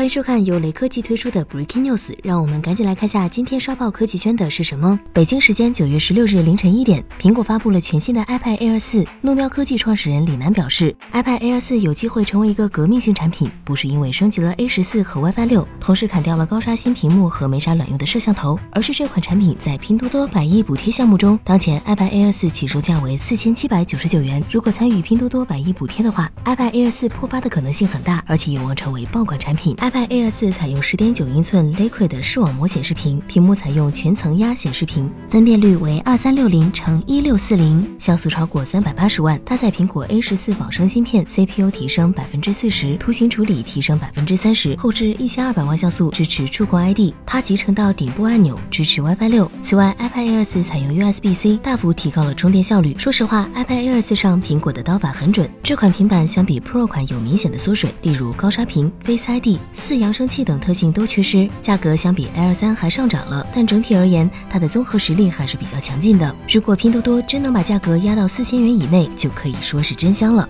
欢迎收看由雷科技推出的 Breaking News，让我们赶紧来看下今天刷爆科技圈的是什么。北京时间九月十六日凌晨一点，苹果发布了全新的 iPad Air 四。怒喵科技创始人李楠表示，iPad Air 四有机会成为一个革命性产品，不是因为升级了 A 十四和 WiFi 六，同时砍掉了高刷新屏幕和没啥卵用的摄像头，而是这款产品在拼多多百亿补贴项目中，当前 iPad Air 四起售价为四千七百九十九元。如果参与拼多多百亿补贴的话，iPad Air 四破发的可能性很大，而且有望成为爆款产品。iPad Air 四采用十点九英寸 Liquid 视网膜显示屏，屏幕采用全层压显示屏，分辨率为二三六零乘一六四零，像素超过三百八十万，搭载苹果 A 十四仿生芯片，CPU 提升百分之四十，图形处理提升百分之三十，后置一千二百万像素，支持触控 ID，它集成到顶部按钮，支持 WiFi 六。此外，iPad Air 四采用 USB-C，大幅提高了充电效率。说实话，iPad Air 四上苹果的刀法很准，这款平板相比 Pro 款有明显的缩水，例如高刷屏、Face ID、四扬声器等。特性都缺失，价格相比 Air 三还上涨了，但整体而言，它的综合实力还是比较强劲的。如果拼多多真能把价格压到四千元以内，就可以说是真香了。